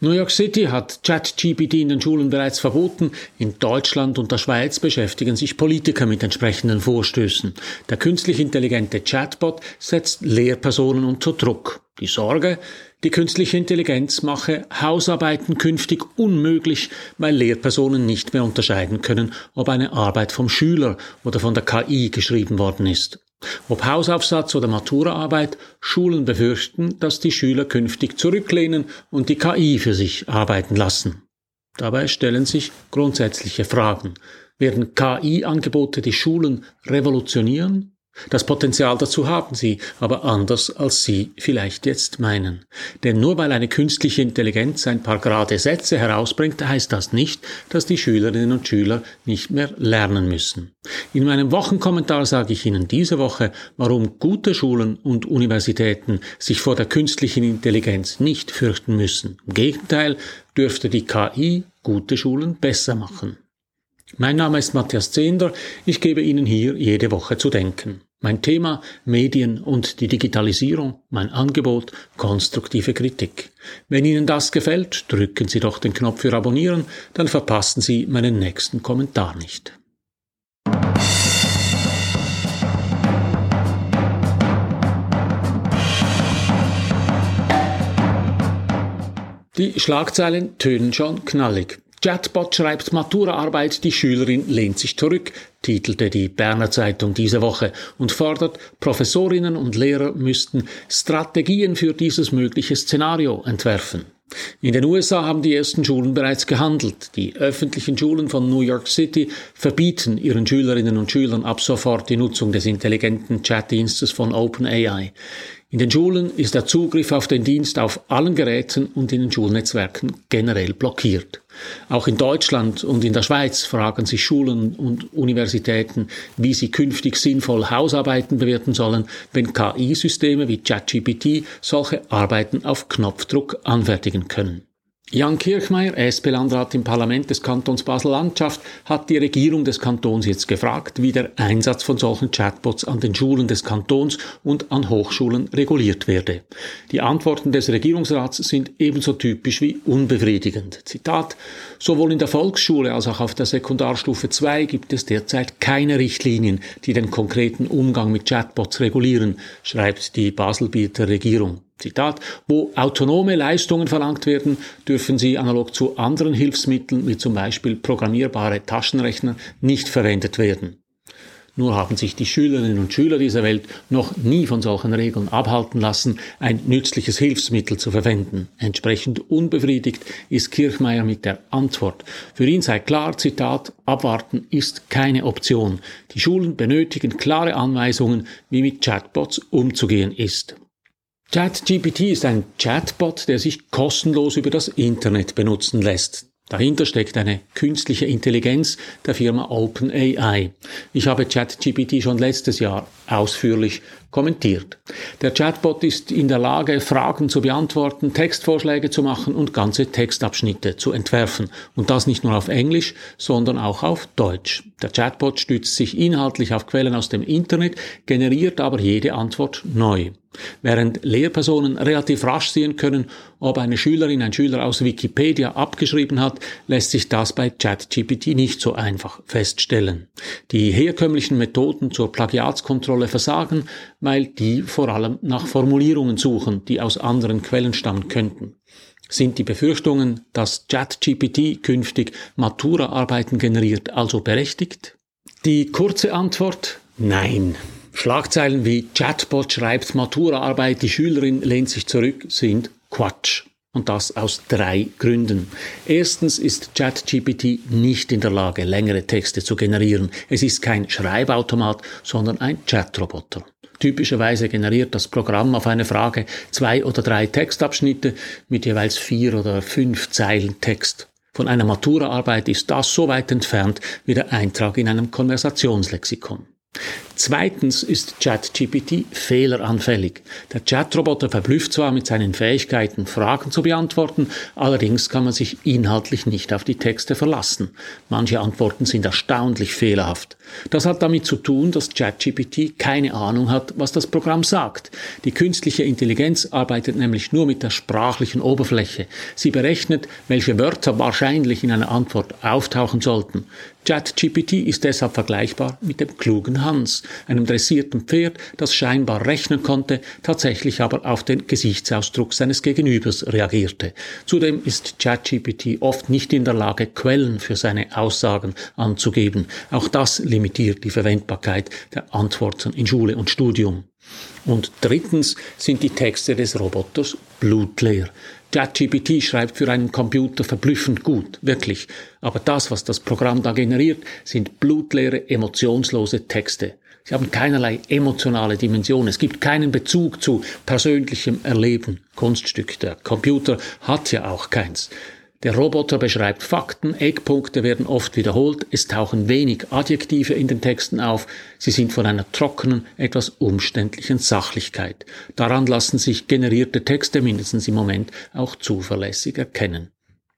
New York City hat ChatGPT in den Schulen bereits verboten. In Deutschland und der Schweiz beschäftigen sich Politiker mit entsprechenden Vorstößen. Der künstlich intelligente Chatbot setzt Lehrpersonen unter Druck. Die Sorge, die künstliche Intelligenz mache Hausarbeiten künftig unmöglich, weil Lehrpersonen nicht mehr unterscheiden können, ob eine Arbeit vom Schüler oder von der KI geschrieben worden ist. Ob Hausaufsatz oder Maturaarbeit, Schulen befürchten, dass die Schüler künftig zurücklehnen und die KI für sich arbeiten lassen. Dabei stellen sich grundsätzliche Fragen. Werden KI-Angebote die Schulen revolutionieren? Das Potenzial dazu haben sie, aber anders als Sie vielleicht jetzt meinen. Denn nur weil eine künstliche Intelligenz ein paar gerade Sätze herausbringt, heißt das nicht, dass die Schülerinnen und Schüler nicht mehr lernen müssen. In meinem Wochenkommentar sage ich Ihnen diese Woche, warum gute Schulen und Universitäten sich vor der künstlichen Intelligenz nicht fürchten müssen. Im Gegenteil dürfte die KI gute Schulen besser machen. Mein Name ist Matthias Zehnder. Ich gebe Ihnen hier jede Woche zu denken. Mein Thema Medien und die Digitalisierung, mein Angebot konstruktive Kritik. Wenn Ihnen das gefällt, drücken Sie doch den Knopf für Abonnieren, dann verpassen Sie meinen nächsten Kommentar nicht. Die Schlagzeilen tönen schon knallig. Chatbot schreibt Maturaarbeit, die Schülerin lehnt sich zurück, titelte die Berner Zeitung diese Woche und fordert, Professorinnen und Lehrer müssten Strategien für dieses mögliche Szenario entwerfen. In den USA haben die ersten Schulen bereits gehandelt. Die öffentlichen Schulen von New York City verbieten ihren Schülerinnen und Schülern ab sofort die Nutzung des intelligenten Chatdienstes von OpenAI. In den Schulen ist der Zugriff auf den Dienst auf allen Geräten und in den Schulnetzwerken generell blockiert. Auch in Deutschland und in der Schweiz fragen sich Schulen und Universitäten, wie sie künftig sinnvoll Hausarbeiten bewerten sollen, wenn KI-Systeme wie ChatGPT solche Arbeiten auf Knopfdruck anfertigen können. Jan Kirchmeier, SP-Landrat im Parlament des Kantons Basel-Landschaft, hat die Regierung des Kantons jetzt gefragt, wie der Einsatz von solchen Chatbots an den Schulen des Kantons und an Hochschulen reguliert werde. Die Antworten des Regierungsrats sind ebenso typisch wie unbefriedigend. Zitat, sowohl in der Volksschule als auch auf der Sekundarstufe 2 gibt es derzeit keine Richtlinien, die den konkreten Umgang mit Chatbots regulieren, schreibt die Baselbieter Regierung. Zitat, wo autonome Leistungen verlangt werden, dürfen sie analog zu anderen Hilfsmitteln, wie zum Beispiel programmierbare Taschenrechner, nicht verwendet werden. Nur haben sich die Schülerinnen und Schüler dieser Welt noch nie von solchen Regeln abhalten lassen, ein nützliches Hilfsmittel zu verwenden. Entsprechend unbefriedigt ist Kirchmeier mit der Antwort. Für ihn sei klar, Zitat, abwarten ist keine Option. Die Schulen benötigen klare Anweisungen, wie mit Chatbots umzugehen ist. ChatGPT ist ein Chatbot, der sich kostenlos über das Internet benutzen lässt. Dahinter steckt eine künstliche Intelligenz der Firma OpenAI. Ich habe ChatGPT schon letztes Jahr ausführlich kommentiert. Der Chatbot ist in der Lage, Fragen zu beantworten, Textvorschläge zu machen und ganze Textabschnitte zu entwerfen. Und das nicht nur auf Englisch, sondern auch auf Deutsch. Der Chatbot stützt sich inhaltlich auf Quellen aus dem Internet, generiert aber jede Antwort neu. Während Lehrpersonen relativ rasch sehen können, ob eine Schülerin ein Schüler aus Wikipedia abgeschrieben hat, lässt sich das bei ChatGPT nicht so einfach feststellen. Die herkömmlichen Methoden zur Plagiatskontrolle versagen, weil die vor allem nach Formulierungen suchen, die aus anderen Quellen stammen könnten. Sind die Befürchtungen, dass ChatGPT künftig Matura-Arbeiten generiert, also berechtigt? Die kurze Antwort Nein. Schlagzeilen wie Chatbot schreibt Maturaarbeit, die Schülerin lehnt sich zurück sind Quatsch. Und das aus drei Gründen. Erstens ist ChatGPT nicht in der Lage, längere Texte zu generieren. Es ist kein Schreibautomat, sondern ein Chatroboter. Typischerweise generiert das Programm auf eine Frage zwei oder drei Textabschnitte mit jeweils vier oder fünf Zeilen Text. Von einer Maturaarbeit ist das so weit entfernt wie der Eintrag in einem Konversationslexikon. Zweitens ist ChatGPT fehleranfällig. Der Chatroboter verblüfft zwar mit seinen Fähigkeiten, Fragen zu beantworten, allerdings kann man sich inhaltlich nicht auf die Texte verlassen. Manche Antworten sind erstaunlich fehlerhaft. Das hat damit zu tun, dass ChatGPT keine Ahnung hat, was das Programm sagt. Die künstliche Intelligenz arbeitet nämlich nur mit der sprachlichen Oberfläche. Sie berechnet, welche Wörter wahrscheinlich in einer Antwort auftauchen sollten. ChatGPT ist deshalb vergleichbar mit dem klugen Hans, einem dressierten Pferd, das scheinbar rechnen konnte, tatsächlich aber auf den Gesichtsausdruck seines Gegenübers reagierte. Zudem ist ChatGPT oft nicht in der Lage, Quellen für seine Aussagen anzugeben. Auch das limitiert die Verwendbarkeit der Antworten in Schule und Studium. Und drittens sind die Texte des Roboters blutleer. ChatGPT schreibt für einen Computer verblüffend gut, wirklich. Aber das, was das Programm da generiert, sind blutleere, emotionslose Texte. Sie haben keinerlei emotionale Dimension. Es gibt keinen Bezug zu persönlichem Erleben. Kunststück. Der Computer hat ja auch keins. Der Roboter beschreibt Fakten, Eckpunkte werden oft wiederholt, es tauchen wenig Adjektive in den Texten auf, sie sind von einer trockenen, etwas umständlichen Sachlichkeit. Daran lassen sich generierte Texte mindestens im Moment auch zuverlässig erkennen.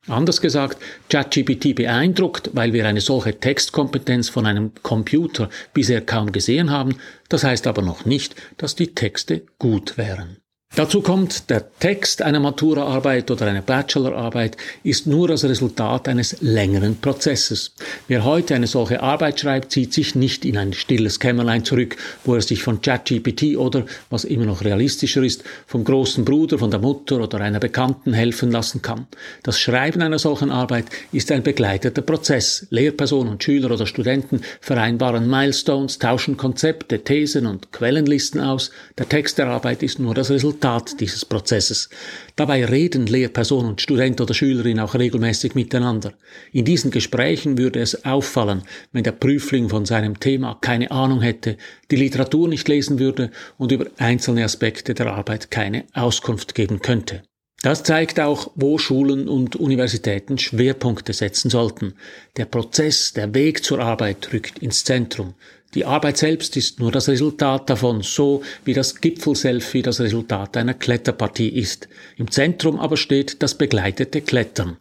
Anders gesagt, ChatGPT beeindruckt, weil wir eine solche Textkompetenz von einem Computer bisher kaum gesehen haben, das heißt aber noch nicht, dass die Texte gut wären. Dazu kommt, der Text einer Maturaarbeit oder einer Bachelorarbeit ist nur das Resultat eines längeren Prozesses. Wer heute eine solche Arbeit schreibt, zieht sich nicht in ein stilles Kämmerlein zurück, wo er sich von ChatGPT oder, was immer noch realistischer ist, vom großen Bruder, von der Mutter oder einer Bekannten helfen lassen kann. Das Schreiben einer solchen Arbeit ist ein begleiteter Prozess. Lehrpersonen und Schüler oder Studenten vereinbaren Milestones, tauschen Konzepte, Thesen und Quellenlisten aus. Der Text der Arbeit ist nur das Resultat Resultat dieses Prozesses. Dabei reden Lehrperson und Student oder Schülerin auch regelmäßig miteinander. In diesen Gesprächen würde es auffallen, wenn der Prüfling von seinem Thema keine Ahnung hätte, die Literatur nicht lesen würde und über einzelne Aspekte der Arbeit keine Auskunft geben könnte. Das zeigt auch, wo Schulen und Universitäten Schwerpunkte setzen sollten. Der Prozess, der Weg zur Arbeit rückt ins Zentrum. Die Arbeit selbst ist nur das Resultat davon, so wie das Gipfelselfie das Resultat einer Kletterpartie ist. Im Zentrum aber steht das begleitete Klettern.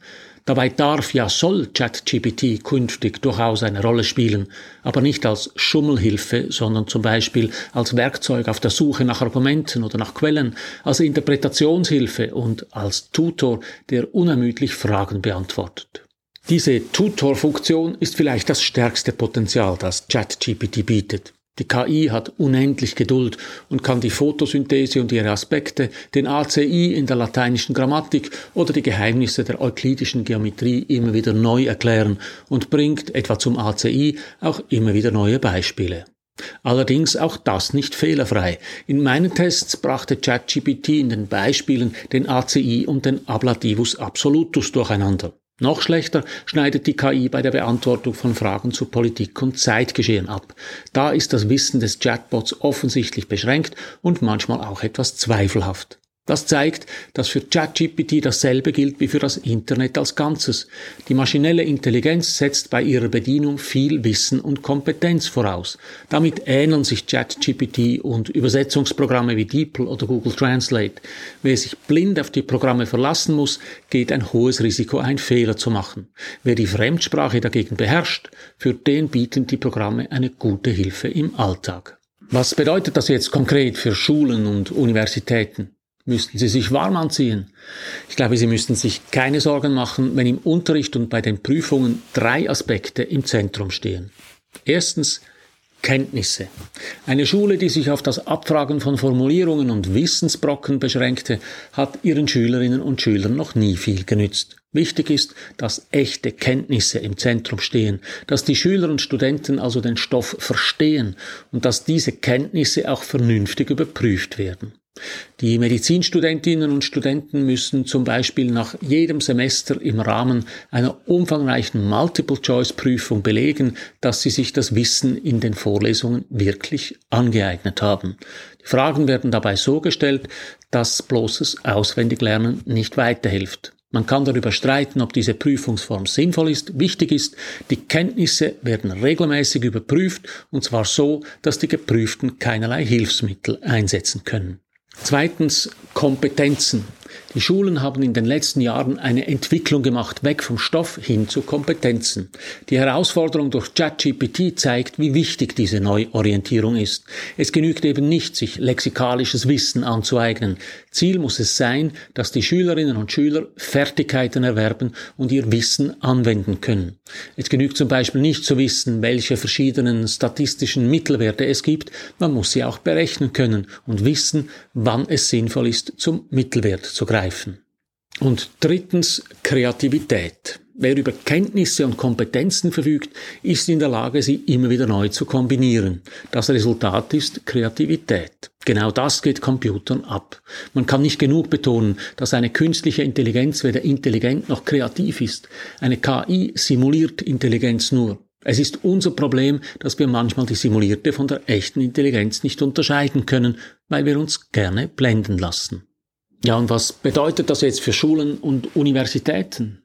Dabei darf ja soll ChatGPT künftig durchaus eine Rolle spielen, aber nicht als Schummelhilfe, sondern zum Beispiel als Werkzeug auf der Suche nach Argumenten oder nach Quellen, als Interpretationshilfe und als Tutor, der unermüdlich Fragen beantwortet. Diese Tutor-Funktion ist vielleicht das stärkste Potenzial, das ChatGPT bietet. Die KI hat unendlich Geduld und kann die Photosynthese und ihre Aspekte, den ACI in der lateinischen Grammatik oder die Geheimnisse der euklidischen Geometrie immer wieder neu erklären und bringt etwa zum ACI auch immer wieder neue Beispiele. Allerdings auch das nicht fehlerfrei. In meinen Tests brachte ChatGPT in den Beispielen den ACI und den Ablativus absolutus durcheinander. Noch schlechter schneidet die KI bei der Beantwortung von Fragen zu Politik und Zeitgeschehen ab. Da ist das Wissen des Chatbots offensichtlich beschränkt und manchmal auch etwas zweifelhaft. Das zeigt, dass für ChatGPT dasselbe gilt wie für das Internet als Ganzes. Die maschinelle Intelligenz setzt bei ihrer Bedienung viel Wissen und Kompetenz voraus. Damit ähneln sich ChatGPT und Übersetzungsprogramme wie DeepL oder Google Translate. Wer sich blind auf die Programme verlassen muss, geht ein hohes Risiko ein, Fehler zu machen. Wer die Fremdsprache dagegen beherrscht, für den bieten die Programme eine gute Hilfe im Alltag. Was bedeutet das jetzt konkret für Schulen und Universitäten? Müssten Sie sich warm anziehen. Ich glaube, Sie müssten sich keine Sorgen machen, wenn im Unterricht und bei den Prüfungen drei Aspekte im Zentrum stehen. Erstens Kenntnisse. Eine Schule, die sich auf das Abfragen von Formulierungen und Wissensbrocken beschränkte, hat ihren Schülerinnen und Schülern noch nie viel genützt. Wichtig ist, dass echte Kenntnisse im Zentrum stehen, dass die Schüler und Studenten also den Stoff verstehen und dass diese Kenntnisse auch vernünftig überprüft werden. Die Medizinstudentinnen und Studenten müssen zum Beispiel nach jedem Semester im Rahmen einer umfangreichen Multiple-Choice-Prüfung belegen, dass sie sich das Wissen in den Vorlesungen wirklich angeeignet haben. Die Fragen werden dabei so gestellt, dass bloßes Auswendiglernen nicht weiterhilft. Man kann darüber streiten, ob diese Prüfungsform sinnvoll ist, wichtig ist. Die Kenntnisse werden regelmäßig überprüft, und zwar so, dass die Geprüften keinerlei Hilfsmittel einsetzen können. Zweitens Kompetenzen. Die Schulen haben in den letzten Jahren eine Entwicklung gemacht, weg vom Stoff hin zu Kompetenzen. Die Herausforderung durch ChatGPT zeigt, wie wichtig diese Neuorientierung ist. Es genügt eben nicht, sich lexikalisches Wissen anzueignen. Ziel muss es sein, dass die Schülerinnen und Schüler Fertigkeiten erwerben und ihr Wissen anwenden können. Es genügt zum Beispiel nicht zu wissen, welche verschiedenen statistischen Mittelwerte es gibt, man muss sie auch berechnen können und wissen, wann es sinnvoll ist, zum Mittelwert zu greifen. Und drittens Kreativität. Wer über Kenntnisse und Kompetenzen verfügt, ist in der Lage, sie immer wieder neu zu kombinieren. Das Resultat ist Kreativität. Genau das geht Computern ab. Man kann nicht genug betonen, dass eine künstliche Intelligenz weder intelligent noch kreativ ist. Eine KI simuliert Intelligenz nur. Es ist unser Problem, dass wir manchmal die simulierte von der echten Intelligenz nicht unterscheiden können, weil wir uns gerne blenden lassen. Ja, und was bedeutet das jetzt für Schulen und Universitäten?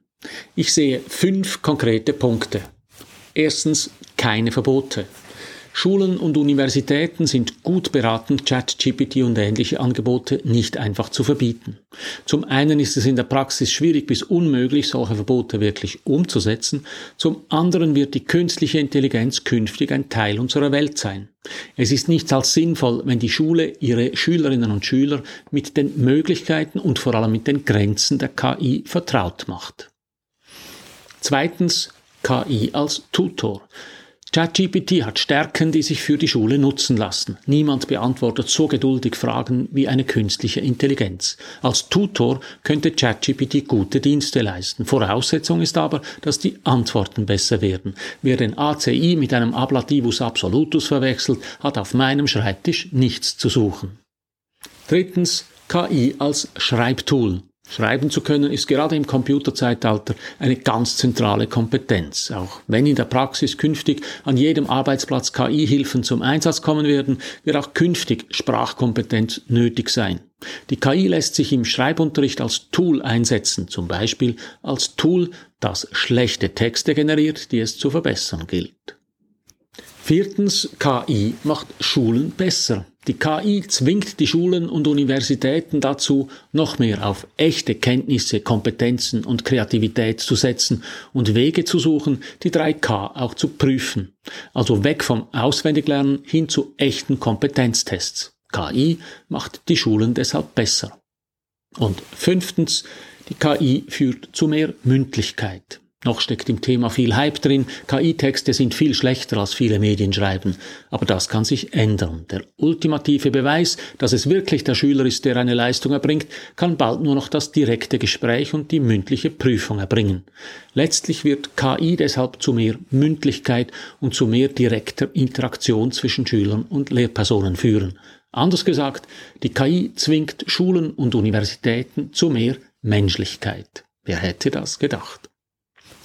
Ich sehe fünf konkrete Punkte. Erstens keine Verbote. Schulen und Universitäten sind gut beraten, ChatGPT und ähnliche Angebote nicht einfach zu verbieten. Zum einen ist es in der Praxis schwierig bis unmöglich, solche Verbote wirklich umzusetzen. Zum anderen wird die künstliche Intelligenz künftig ein Teil unserer Welt sein. Es ist nichts als sinnvoll, wenn die Schule ihre Schülerinnen und Schüler mit den Möglichkeiten und vor allem mit den Grenzen der KI vertraut macht. Zweitens KI als Tutor. ChatGPT hat Stärken, die sich für die Schule nutzen lassen. Niemand beantwortet so geduldig Fragen wie eine künstliche Intelligenz. Als Tutor könnte ChatGPT gute Dienste leisten. Voraussetzung ist aber, dass die Antworten besser werden. Wer den ACI mit einem Ablativus absolutus verwechselt, hat auf meinem Schreibtisch nichts zu suchen. Drittens KI als Schreibtool. Schreiben zu können ist gerade im Computerzeitalter eine ganz zentrale Kompetenz. Auch wenn in der Praxis künftig an jedem Arbeitsplatz KI-Hilfen zum Einsatz kommen werden, wird auch künftig Sprachkompetenz nötig sein. Die KI lässt sich im Schreibunterricht als Tool einsetzen, zum Beispiel als Tool, das schlechte Texte generiert, die es zu verbessern gilt. Viertens, KI macht Schulen besser. Die KI zwingt die Schulen und Universitäten dazu, noch mehr auf echte Kenntnisse, Kompetenzen und Kreativität zu setzen und Wege zu suchen, die 3K auch zu prüfen. Also weg vom Auswendiglernen hin zu echten Kompetenztests. KI macht die Schulen deshalb besser. Und fünftens, die KI führt zu mehr Mündlichkeit. Noch steckt im Thema viel Hype drin. KI-Texte sind viel schlechter als viele Medien schreiben. Aber das kann sich ändern. Der ultimative Beweis, dass es wirklich der Schüler ist, der eine Leistung erbringt, kann bald nur noch das direkte Gespräch und die mündliche Prüfung erbringen. Letztlich wird KI deshalb zu mehr Mündlichkeit und zu mehr direkter Interaktion zwischen Schülern und Lehrpersonen führen. Anders gesagt, die KI zwingt Schulen und Universitäten zu mehr Menschlichkeit. Wer hätte das gedacht?